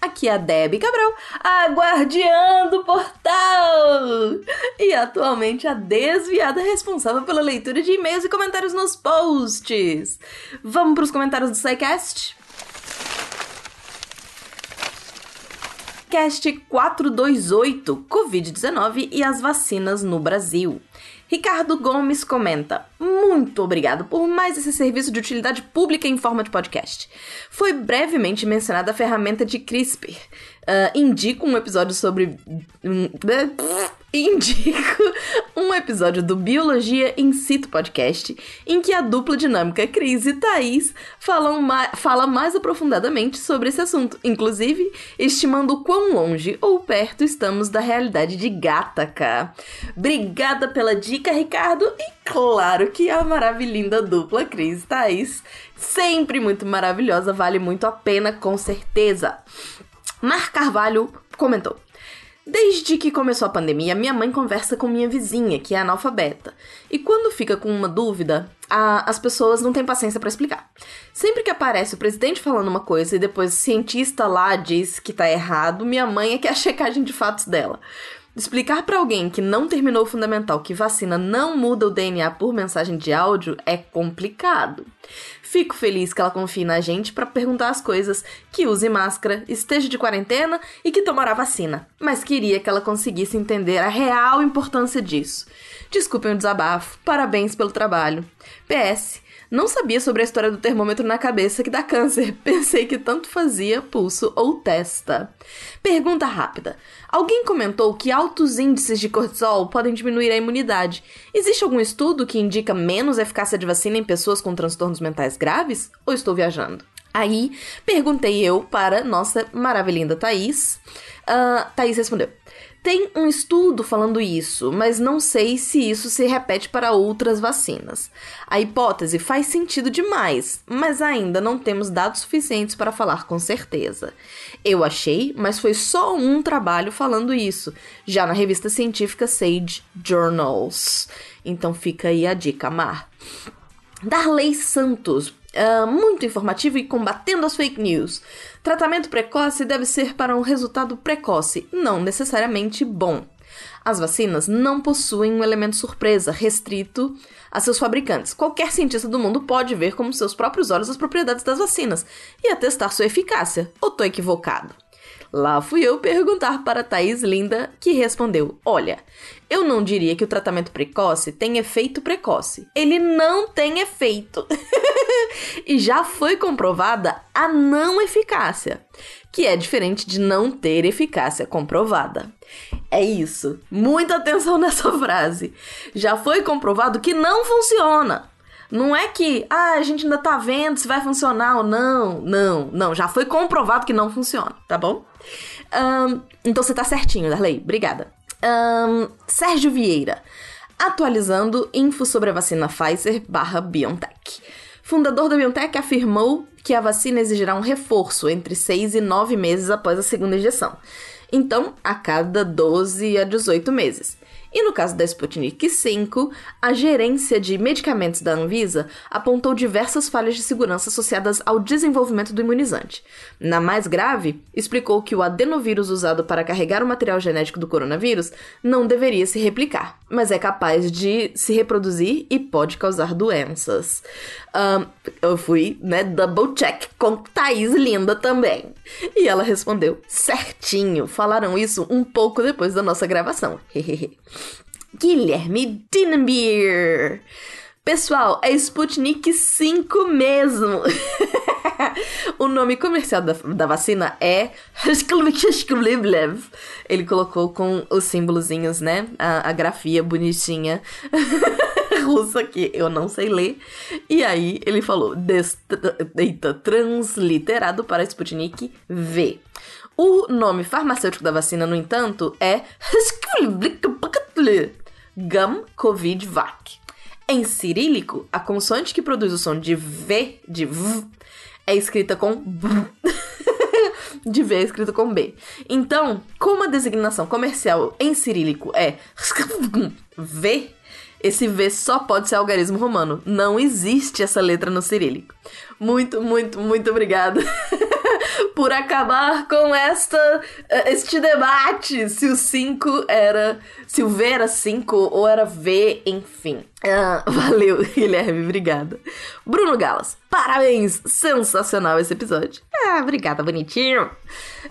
Aqui é a Debbie Cabral, a guardiã do portal! E atualmente a desviada responsável pela leitura de e-mails e comentários nos posts. Vamos para os comentários do SciCast? Cast 428 Covid-19 e as vacinas no Brasil. Ricardo Gomes comenta: Muito obrigado por mais esse serviço de utilidade pública em forma de podcast. Foi brevemente mencionada a ferramenta de CRISPR. Uh, indico um episódio sobre. Indico um episódio do Biologia in Situ podcast, em que a dupla dinâmica Cris e Thaís falam ma fala mais aprofundadamente sobre esse assunto, inclusive estimando quão longe ou perto estamos da realidade de Gataca. Obrigada pela dica, Ricardo, e claro que a maravilhosa dupla Cris e Thaís, sempre muito maravilhosa, vale muito a pena, com certeza. Mar Carvalho comentou. Desde que começou a pandemia, minha mãe conversa com minha vizinha, que é analfabeta. E quando fica com uma dúvida, a, as pessoas não têm paciência para explicar. Sempre que aparece o presidente falando uma coisa e depois o cientista lá diz que tá errado, minha mãe é que é a checagem de fatos dela. Explicar para alguém que não terminou o fundamental que vacina não muda o DNA por mensagem de áudio é complicado. Fico feliz que ela confie na gente para perguntar as coisas, que use máscara, esteja de quarentena e que tomará vacina. Mas queria que ela conseguisse entender a real importância disso. Desculpem o desabafo, parabéns pelo trabalho. PS, não sabia sobre a história do termômetro na cabeça que dá câncer. Pensei que tanto fazia pulso ou testa. Pergunta rápida. Alguém comentou que altos índices de cortisol podem diminuir a imunidade. Existe algum estudo que indica menos eficácia de vacina em pessoas com transtornos mentais graves? Ou estou viajando? Aí, perguntei eu para nossa maravilhinda Thaís. Uh, Thaís respondeu: tem um estudo falando isso, mas não sei se isso se repete para outras vacinas. A hipótese faz sentido demais, mas ainda não temos dados suficientes para falar com certeza. Eu achei, mas foi só um trabalho falando isso, já na revista científica Sage Journals. Então fica aí a dica, Mar. Darley Santos Uh, muito informativo e combatendo as fake news. Tratamento precoce deve ser para um resultado precoce, não necessariamente bom. As vacinas não possuem um elemento surpresa restrito a seus fabricantes. Qualquer cientista do mundo pode ver com seus próprios olhos as propriedades das vacinas e atestar sua eficácia. Ou tô equivocado? Lá fui eu perguntar para Thaís Linda, que respondeu: Olha, eu não diria que o tratamento precoce tem efeito precoce. Ele não tem efeito. e já foi comprovada a não eficácia, que é diferente de não ter eficácia comprovada. É isso. Muita atenção nessa frase. Já foi comprovado que não funciona. Não é que, ah, a gente ainda tá vendo se vai funcionar ou não. Não, não. Já foi comprovado que não funciona, tá bom? Um, então você tá certinho, Darley. Obrigada. Um, Sérgio Vieira. Atualizando info sobre a vacina Pfizer barra BioNTech. Fundador da BioNTech afirmou que a vacina exigirá um reforço entre 6 e 9 meses após a segunda injeção. Então, a cada 12 a 18 meses. E no caso da Sputnik 5, a gerência de medicamentos da Anvisa apontou diversas falhas de segurança associadas ao desenvolvimento do imunizante. Na mais grave, explicou que o adenovírus usado para carregar o material genético do coronavírus não deveria se replicar, mas é capaz de se reproduzir e pode causar doenças. Um, eu fui, né, double check com Thaís Linda também. E ela respondeu: certinho, falaram isso um pouco depois da nossa gravação. Guilherme Dinenbier. Pessoal, é Sputnik 5 mesmo. o nome comercial da, da vacina é Ele colocou com os símbolozinhos, né? A, a grafia bonitinha russa que eu não sei ler. E aí ele falou, eita, transliterado para Sputnik V. O nome farmacêutico da vacina, no entanto, é Gum Covid Vac. Em cirílico, a consoante que produz o som de V, de V, é escrita com B. de V é escrito com B. Então, como a designação comercial em cirílico é V, esse V só pode ser algarismo romano. Não existe essa letra no cirílico. Muito, muito, muito obrigada por acabar com esta eh, este debate se o 5 era se o V era 5 ou era V, enfim. Ah, valeu, Guilherme, obrigada. Bruno Galas, parabéns! Sensacional esse episódio. Ah, obrigada, bonitinho.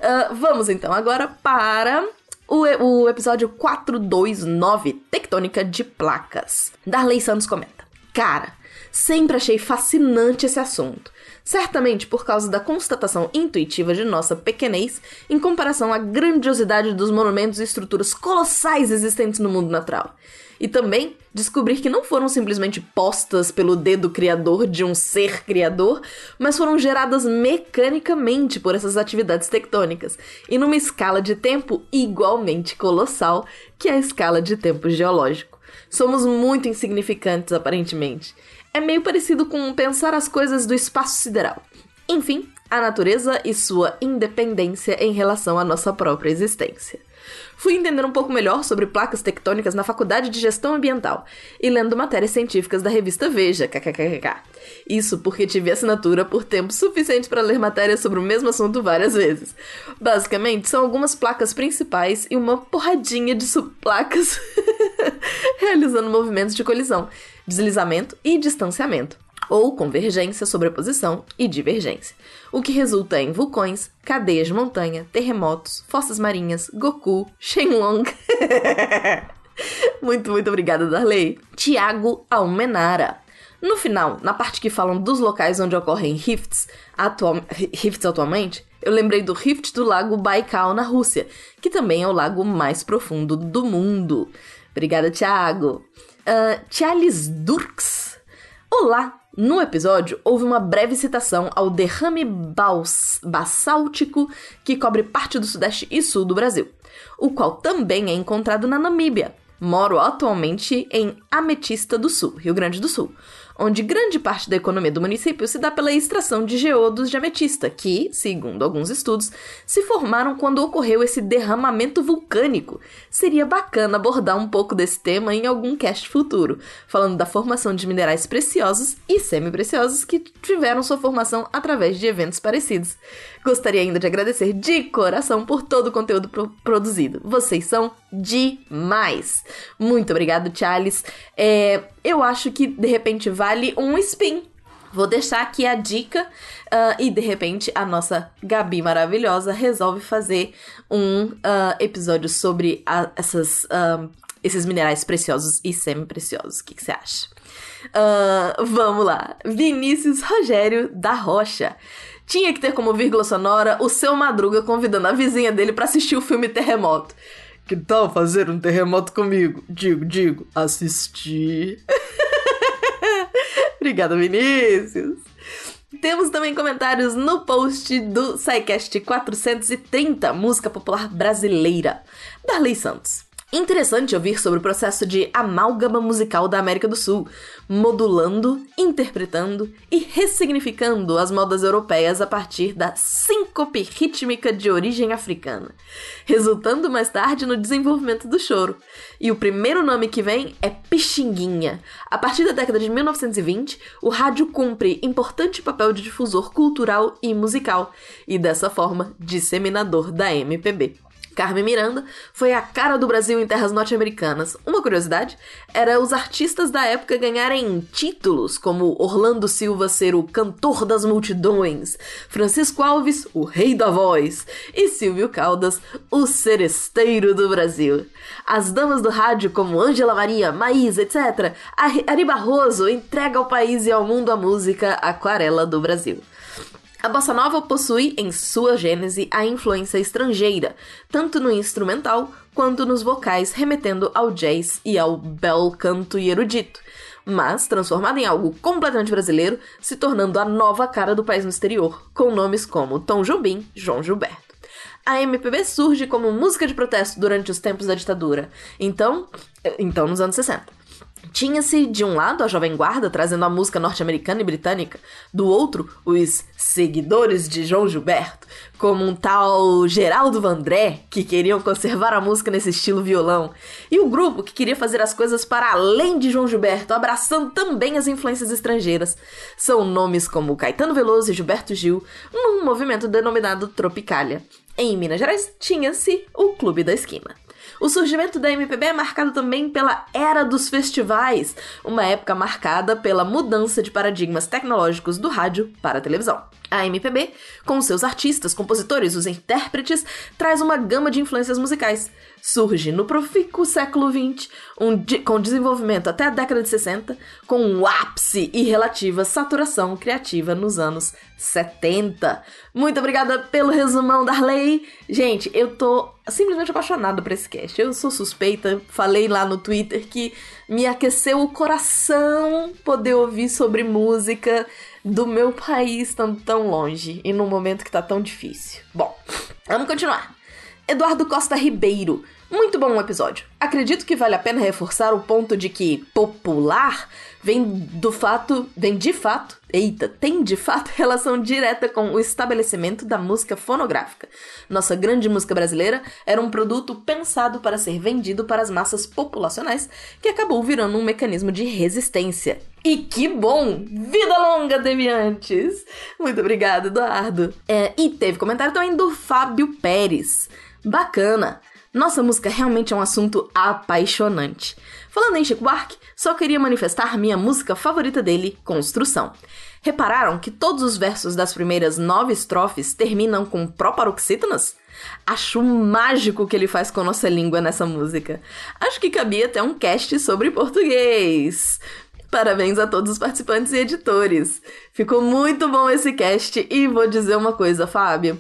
Ah, vamos então agora para o, o episódio 429, Tectônica de Placas. Darley Santos comenta. Cara, sempre achei fascinante esse assunto. Certamente por causa da constatação intuitiva de nossa pequenez em comparação à grandiosidade dos monumentos e estruturas colossais existentes no mundo natural. E também descobrir que não foram simplesmente postas pelo dedo criador de um ser criador, mas foram geradas mecanicamente por essas atividades tectônicas, e numa escala de tempo igualmente colossal, que é a escala de tempo geológico. Somos muito insignificantes, aparentemente. É meio parecido com pensar as coisas do espaço sideral. Enfim, a natureza e sua independência em relação à nossa própria existência. Fui entender um pouco melhor sobre placas tectônicas na Faculdade de Gestão Ambiental e lendo matérias científicas da revista Veja, kkkk. Isso porque tive assinatura por tempo suficiente para ler matérias sobre o mesmo assunto várias vezes. Basicamente, são algumas placas principais e uma porradinha de subplacas realizando movimentos de colisão, deslizamento e distanciamento ou convergência, sobreposição e divergência, o que resulta em vulcões, cadeias de montanha, terremotos, fossas marinhas, Goku, Shenlong. muito, muito obrigada, Darley. Tiago Almenara. No final, na parte que falam dos locais onde ocorrem rifts, atual, rifts atualmente, eu lembrei do rift do lago Baikal na Rússia, que também é o lago mais profundo do mundo. Obrigada, Thiago. Uh, Charles Durks. Olá, no episódio, houve uma breve citação ao derrame basáltico que cobre parte do sudeste e sul do Brasil, o qual também é encontrado na Namíbia. Moro atualmente em Ametista do Sul, Rio Grande do Sul, onde grande parte da economia do município se dá pela extração de geodos de ametista, que, segundo alguns estudos, se formaram quando ocorreu esse derramamento vulcânico. Seria bacana abordar um pouco desse tema em algum cast futuro, falando da formação de minerais preciosos e semi-preciosos que tiveram sua formação através de eventos parecidos. Gostaria ainda de agradecer de coração por todo o conteúdo pro produzido. Vocês são demais! Muito obrigado, Charles. É, eu acho que de repente vale um spin. Vou deixar aqui a dica uh, e de repente a nossa Gabi maravilhosa resolve fazer um uh, episódio sobre a, essas, uh, esses minerais preciosos e semi-preciosos. O que você acha? vamos lá. Vinícius Rogério da Rocha tinha que ter como vírgula sonora o seu Madruga convidando a vizinha dele para assistir o filme Terremoto. Que tal fazer um terremoto comigo? Digo, digo, assistir. Obrigada, Vinícius. Temos também comentários no post do SciCast 430, música popular brasileira, Darley Santos. Interessante ouvir sobre o processo de amálgama musical da América do Sul, modulando, interpretando e ressignificando as modas europeias a partir da síncope rítmica de origem africana, resultando mais tarde no desenvolvimento do choro. E o primeiro nome que vem é Pixinguinha. A partir da década de 1920, o rádio cumpre importante papel de difusor cultural e musical, e dessa forma, disseminador da MPB. Carmen Miranda foi a cara do Brasil em terras norte-americanas. Uma curiosidade era os artistas da época ganharem títulos, como Orlando Silva ser o cantor das multidões, Francisco Alves, o rei da voz, e Silvio Caldas, o seresteiro do Brasil. As damas do rádio, como Ângela Maria, Maísa, etc., Ari Barroso entrega ao país e ao mundo a música Aquarela do Brasil. A bossa nova possui em sua gênese a influência estrangeira, tanto no instrumental quanto nos vocais, remetendo ao jazz e ao bel canto e erudito, mas transformada em algo completamente brasileiro, se tornando a nova cara do país no exterior, com nomes como Tom Jobim, João Gilberto. A MPB surge como música de protesto durante os tempos da ditadura, então, então nos anos 60 Tinha-se, de um lado, a Jovem Guarda trazendo a música norte-americana e britânica, do outro, os seguidores de João Gilberto, como um tal Geraldo Vandré, que queriam conservar a música nesse estilo violão, e o grupo que queria fazer as coisas para além de João Gilberto, abraçando também as influências estrangeiras. São nomes como Caetano Veloso e Gilberto Gil, num movimento denominado Tropicália. Em Minas Gerais, tinha-se o Clube da Esquina. O surgimento da MPB é marcado também pela era dos festivais, uma época marcada pela mudança de paradigmas tecnológicos do rádio para a televisão. A MPB, com seus artistas, compositores, os intérpretes, traz uma gama de influências musicais. Surge no profícuo século XX, um com desenvolvimento até a década de 60, com um ápice e relativa saturação criativa nos anos 70. Muito obrigada pelo resumão, Darley. Gente, eu tô simplesmente apaixonada por esse cast. Eu sou suspeita, falei lá no Twitter que me aqueceu o coração poder ouvir sobre música do meu país estando tão longe e num momento que tá tão difícil. Bom, vamos continuar. Eduardo Costa Ribeiro. Muito bom o episódio. Acredito que vale a pena reforçar o ponto de que popular vem do fato, vem de fato, eita, tem de fato relação direta com o estabelecimento da música fonográfica. Nossa grande música brasileira era um produto pensado para ser vendido para as massas populacionais, que acabou virando um mecanismo de resistência. E que bom! Vida longa, deviantes! Muito obrigada, Eduardo. É, e teve comentário também do Fábio Pérez. Bacana! Nossa música realmente é um assunto apaixonante. Falando em Chico Buarque, só queria manifestar minha música favorita dele, Construção. Repararam que todos os versos das primeiras nove estrofes terminam com proparoxítonas? Acho mágico o que ele faz com nossa língua nessa música. Acho que cabia até um cast sobre português. Parabéns a todos os participantes e editores. Ficou muito bom esse cast e vou dizer uma coisa, Fábio.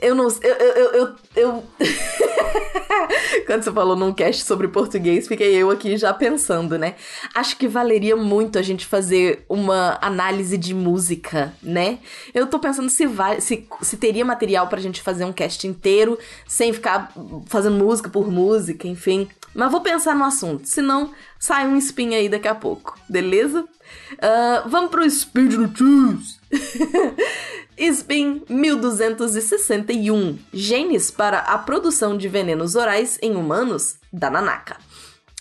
Eu não. Eu. eu, eu, eu... Quando você falou num cast sobre português, fiquei eu aqui já pensando, né? Acho que valeria muito a gente fazer uma análise de música, né? Eu tô pensando se, vai, se, se teria material pra gente fazer um cast inteiro, sem ficar fazendo música por música, enfim. Mas vou pensar no assunto, senão sai um spin aí daqui a pouco, beleza? Uh, vamos pro Speed Notícias. SPIN 1261 Genes para a produção de venenos orais em humanos da Nanaka.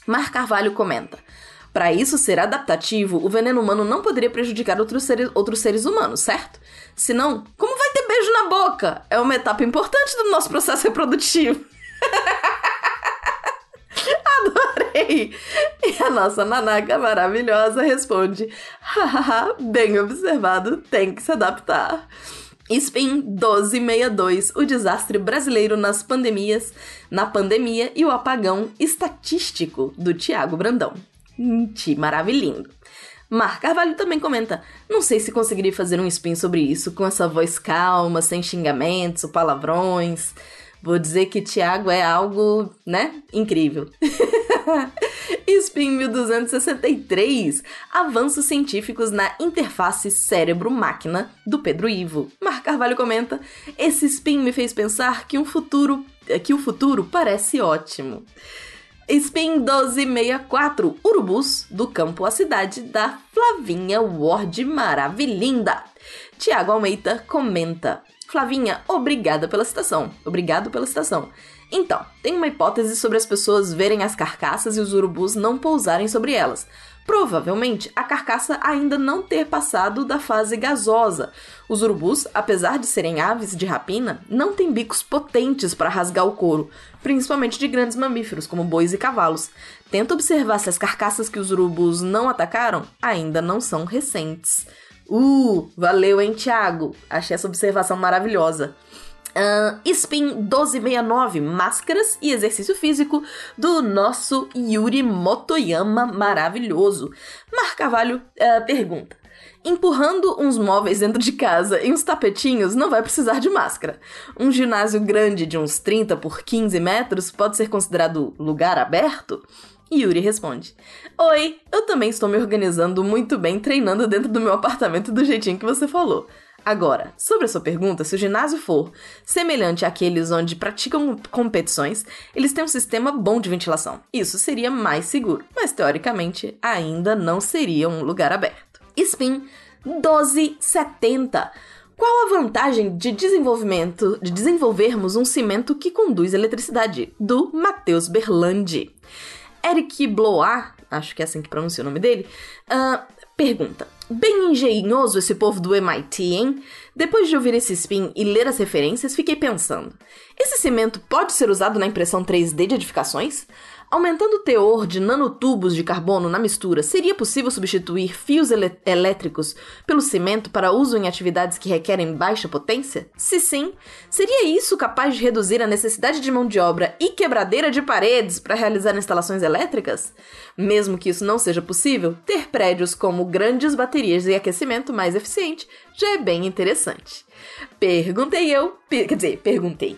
Mar Carvalho comenta. Para isso ser adaptativo, o veneno humano não poderia prejudicar outros seres, outros seres humanos, certo? Senão, como vai ter beijo na boca? É uma etapa importante do nosso processo reprodutivo. Adorei! E a nossa Nanaka maravilhosa responde: hahaha, bem observado, tem que se adaptar. Spin 1262, o desastre brasileiro nas pandemias, na pandemia e o apagão estatístico do Tiago Brandão. Ti maravilhindo. Mar Carvalho também comenta: Não sei se conseguiria fazer um spin sobre isso com essa voz calma, sem xingamentos ou palavrões. Vou dizer que Tiago é algo, né? Incrível. Spin 1263 Avanços científicos na interface cérebro-máquina do Pedro Ivo. Mar Carvalho comenta: Esse spin me fez pensar que um futuro que o futuro parece ótimo. Spin 1264 Urubus do campo à cidade da Flavinha Ward Maravilhinda. Tiago Almeida comenta: Flavinha, obrigada pela citação. Obrigado pela citação. Então, tem uma hipótese sobre as pessoas verem as carcaças e os urubus não pousarem sobre elas. Provavelmente, a carcaça ainda não ter passado da fase gasosa. Os urubus, apesar de serem aves de rapina, não têm bicos potentes para rasgar o couro, principalmente de grandes mamíferos como bois e cavalos. Tenta observar se as carcaças que os urubus não atacaram ainda não são recentes. Uh, valeu, hein, Thiago? Achei essa observação maravilhosa. Uh, Spin 1269, máscaras e exercício físico do nosso Yuri Motoyama maravilhoso. Mar Carvalho uh, pergunta: Empurrando uns móveis dentro de casa e uns tapetinhos não vai precisar de máscara. Um ginásio grande de uns 30 por 15 metros pode ser considerado lugar aberto? Yuri responde: Oi, eu também estou me organizando muito bem treinando dentro do meu apartamento do jeitinho que você falou. Agora, sobre a sua pergunta, se o ginásio for semelhante àqueles onde praticam competições, eles têm um sistema bom de ventilação. Isso seria mais seguro, mas teoricamente ainda não seria um lugar aberto. Spin 1270. Qual a vantagem de desenvolvimento, de desenvolvermos um cimento que conduz eletricidade? Do Matheus Berlandi. Eric Blois, acho que é assim que pronuncia o nome dele, uh, pergunta: Bem engenhoso esse povo do MIT, hein? Depois de ouvir esse spin e ler as referências, fiquei pensando: esse cimento pode ser usado na impressão 3D de edificações? Aumentando o teor de nanotubos de carbono na mistura, seria possível substituir fios elétricos pelo cimento para uso em atividades que requerem baixa potência? Se sim, seria isso capaz de reduzir a necessidade de mão de obra e quebradeira de paredes para realizar instalações elétricas? Mesmo que isso não seja possível, ter prédios como grandes baterias de aquecimento mais eficiente já é bem interessante. Perguntei eu, per quer dizer, perguntei.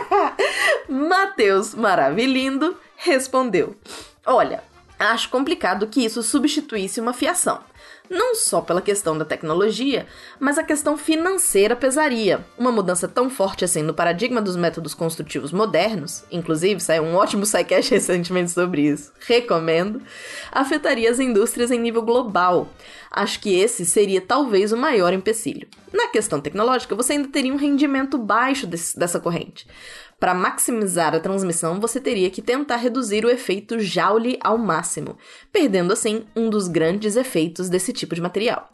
Matheus Maravilhindo respondeu: Olha, acho complicado que isso substituísse uma fiação. Não só pela questão da tecnologia, mas a questão financeira pesaria. Uma mudança tão forte assim no paradigma dos métodos construtivos modernos, inclusive saiu um ótimo sidecast recentemente sobre isso, recomendo, afetaria as indústrias em nível global. Acho que esse seria talvez o maior empecilho. Na questão tecnológica, você ainda teria um rendimento baixo desse, dessa corrente. Para maximizar a transmissão, você teria que tentar reduzir o efeito Joule ao máximo, perdendo assim um dos grandes efeitos desse tipo de material.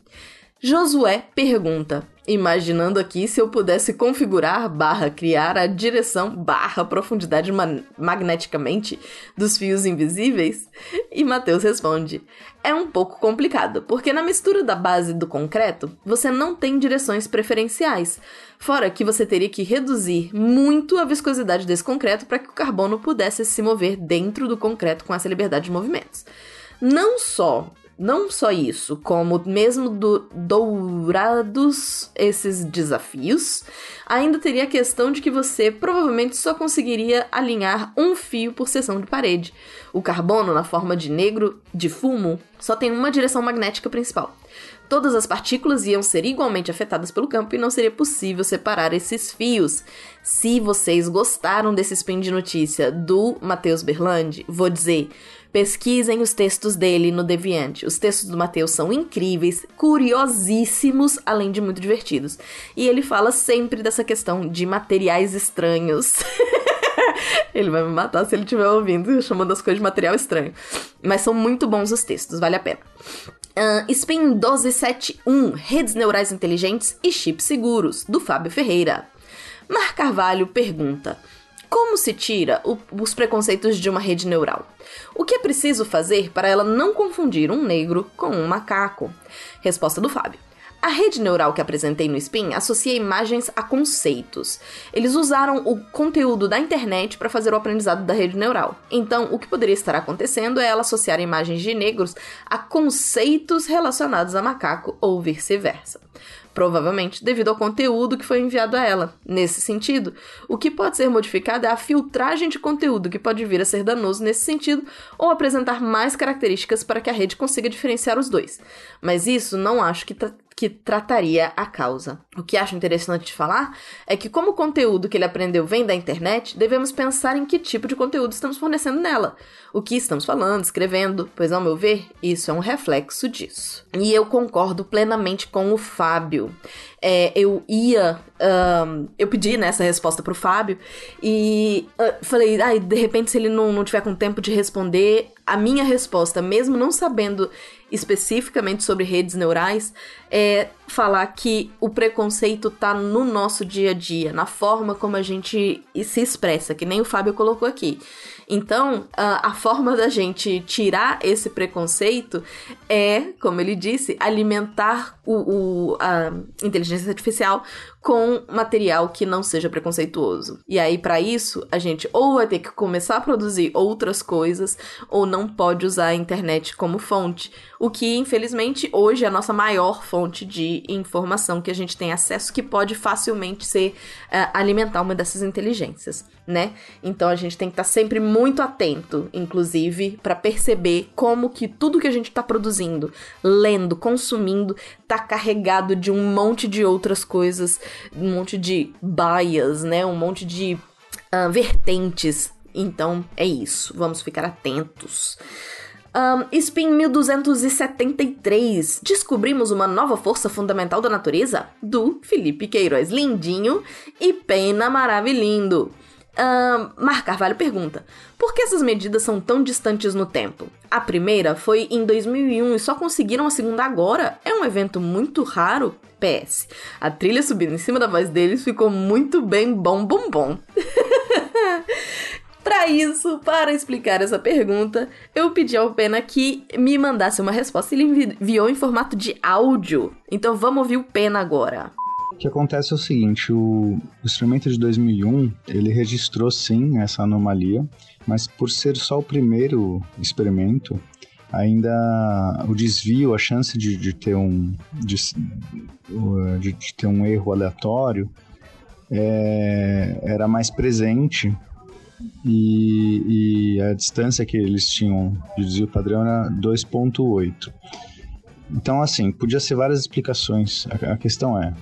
Josué pergunta: imaginando aqui se eu pudesse configurar barra criar a direção barra profundidade ma magneticamente dos fios invisíveis? E Mateus responde: é um pouco complicado, porque na mistura da base do concreto, você não tem direções preferenciais. Fora que você teria que reduzir muito a viscosidade desse concreto para que o carbono pudesse se mover dentro do concreto com essa liberdade de movimentos. Não só não só isso, como mesmo do, dourados esses desafios, ainda teria a questão de que você provavelmente só conseguiria alinhar um fio por seção de parede. O carbono, na forma de negro de fumo, só tem uma direção magnética principal. Todas as partículas iam ser igualmente afetadas pelo campo e não seria possível separar esses fios. Se vocês gostaram desse spin de notícia do Matheus Berlandi, vou dizer, Pesquisem os textos dele no Deviante. Os textos do Mateus são incríveis, curiosíssimos, além de muito divertidos. E ele fala sempre dessa questão de materiais estranhos. ele vai me matar se ele estiver ouvindo, chamando as coisas de material estranho. Mas são muito bons os textos, vale a pena. Uh, Spin 1271, Redes Neurais Inteligentes e Chips Seguros, do Fábio Ferreira. Mar Carvalho pergunta: como se tira o, os preconceitos de uma rede neural? O que é preciso fazer para ela não confundir um negro com um macaco? Resposta do Fábio. A rede neural que apresentei no Spin associa imagens a conceitos. Eles usaram o conteúdo da internet para fazer o aprendizado da rede neural. Então, o que poderia estar acontecendo é ela associar imagens de negros a conceitos relacionados a macaco ou vice-versa provavelmente devido ao conteúdo que foi enviado a ela. Nesse sentido, o que pode ser modificado é a filtragem de conteúdo, que pode vir a ser danoso nesse sentido, ou apresentar mais características para que a rede consiga diferenciar os dois. Mas isso não acho que que trataria a causa. O que acho interessante de falar é que, como o conteúdo que ele aprendeu vem da internet, devemos pensar em que tipo de conteúdo estamos fornecendo nela, o que estamos falando, escrevendo, pois, ao meu ver, isso é um reflexo disso. E eu concordo plenamente com o Fábio. É, eu ia. Um, eu pedi né, essa resposta pro Fábio e uh, falei, ah, de repente, se ele não, não tiver com tempo de responder, a minha resposta, mesmo não sabendo especificamente sobre redes neurais, é falar que o preconceito tá no nosso dia a dia, na forma como a gente se expressa, que nem o Fábio colocou aqui. Então, a, forma da gente tirar esse preconceito é, como ele disse, alimentar o, o, a inteligência artificial com material que não seja preconceituoso. E aí, para isso, a gente ou vai ter que começar a produzir outras coisas, ou não pode usar a internet como fonte. O que, infelizmente, hoje é a nossa maior fonte de informação que a gente tem acesso, que pode facilmente ser uh, alimentar uma dessas inteligências, né? Então a gente tem que estar tá sempre muito atento, inclusive, para perceber como que tudo que a gente tá produzindo, lendo, consumindo, tá carregado de um monte de outras coisas, um monte de bias, né? Um monte de uh, vertentes. Então, é isso. Vamos ficar atentos. Um, Spin 1273. Descobrimos uma nova força fundamental da natureza? Do Felipe Queiroz Lindinho e Pena Maravilhindo. Um, Mar Carvalho pergunta: Por que essas medidas são tão distantes no tempo? A primeira foi em 2001 e só conseguiram a segunda agora. É um evento muito raro. PS. A trilha subindo em cima da voz deles ficou muito bem bom, bom, bom. Para isso, para explicar essa pergunta, eu pedi ao Pena que me mandasse uma resposta. Ele enviou em formato de áudio. Então vamos ouvir o Pena agora. O que acontece é o seguinte, o, o experimento de 2001, ele registrou sim essa anomalia, mas por ser só o primeiro experimento, ainda o desvio, a chance de, de ter um de, de, de, ter um erro aleatório é, era mais presente e, e a distância que eles tinham de desvio padrão era 2.8. Então, assim, podia ser várias explicações. A, a questão é,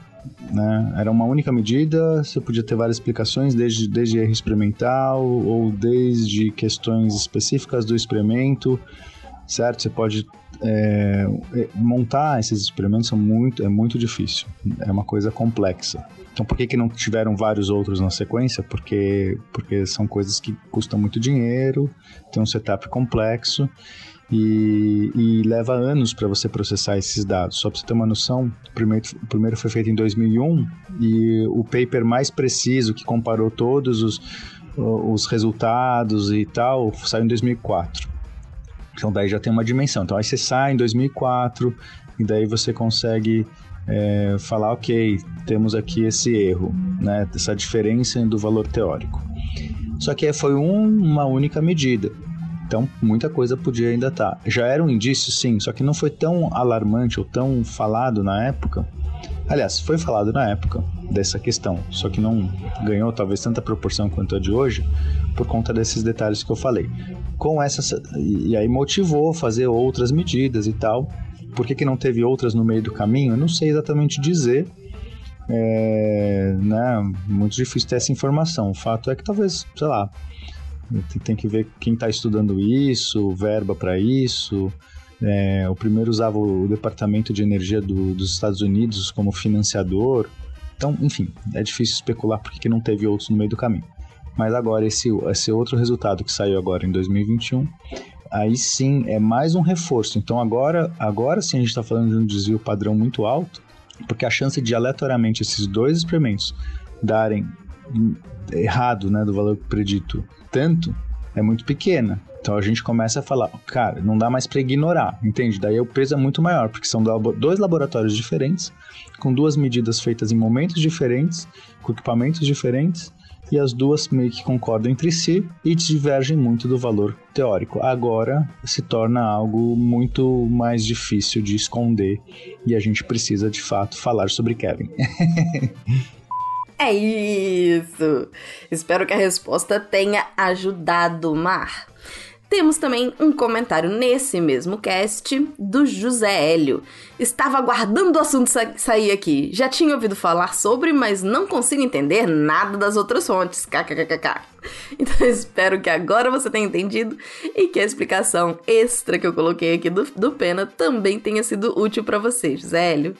né, era uma única medida, você podia ter várias explicações, desde, desde erro experimental ou desde questões específicas do experimento, certo? Você pode é, montar esses experimentos são muito, é muito difícil, é uma coisa complexa. Então, por que, que não tiveram vários outros na sequência? Porque, porque são coisas que custam muito dinheiro, tem um setup complexo e, e leva anos para você processar esses dados. Só para você ter uma noção, o primeiro, o primeiro foi feito em 2001 e o paper mais preciso que comparou todos os, os resultados e tal saiu em 2004. Então daí já tem uma dimensão. Então aí você sai em 2004 e daí você consegue é, falar, ok, temos aqui esse erro, né, essa diferença do valor teórico. Só que foi um, uma única medida. Então, muita coisa podia ainda estar. Tá. Já era um indício, sim, só que não foi tão alarmante ou tão falado na época. Aliás, foi falado na época dessa questão, só que não ganhou talvez tanta proporção quanto a de hoje por conta desses detalhes que eu falei. Com essa e aí motivou fazer outras medidas e tal. Por que, que não teve outras no meio do caminho? Eu não sei exatamente dizer. É, né, muito difícil ter essa informação. O fato é que talvez, sei lá, tem que ver quem está estudando isso, verba para isso. É, o primeiro usava o Departamento de Energia do, dos Estados Unidos como financiador. Então, enfim, é difícil especular porque que não teve outros no meio do caminho. Mas agora, esse, esse outro resultado que saiu agora em 2021 aí sim é mais um reforço. Então agora, agora sim a gente está falando de um desvio padrão muito alto, porque a chance de aleatoriamente esses dois experimentos darem errado, né, do valor predito tanto, é muito pequena. Então a gente começa a falar, cara, não dá mais para ignorar, entende? Daí o peso é muito maior, porque são dois laboratórios diferentes, com duas medidas feitas em momentos diferentes, com equipamentos diferentes, e as duas meio que concordam entre si e divergem muito do valor teórico. Agora se torna algo muito mais difícil de esconder e a gente precisa de fato falar sobre Kevin. é isso! Espero que a resposta tenha ajudado, Mar. Temos também um comentário nesse mesmo cast do José Hélio. Estava aguardando o assunto sa sair aqui. Já tinha ouvido falar sobre, mas não consigo entender nada das outras fontes. KKKK. Então espero que agora você tenha entendido e que a explicação extra que eu coloquei aqui do, do Pena também tenha sido útil para você, José Hélio.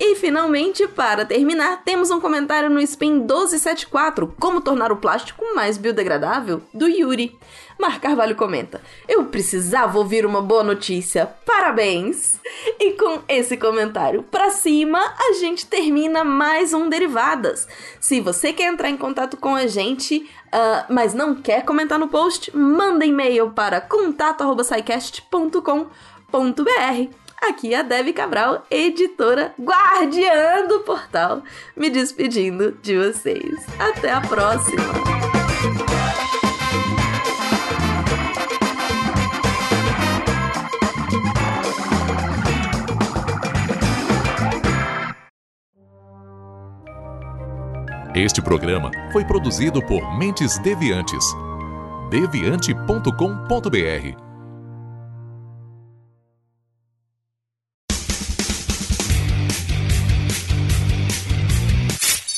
E finalmente, para terminar, temos um comentário no Spin 1274, Como tornar o plástico mais biodegradável, do Yuri. Mar Carvalho comenta: Eu precisava ouvir uma boa notícia. Parabéns! E com esse comentário pra cima, a gente termina mais um Derivadas. Se você quer entrar em contato com a gente, uh, mas não quer comentar no post, manda e-mail para contato@saicast.com.br. Aqui é a Debbie Cabral, editora guardiã do portal, me despedindo de vocês. Até a próxima! Este programa foi produzido por Mentes Deviantes deviante.com.br.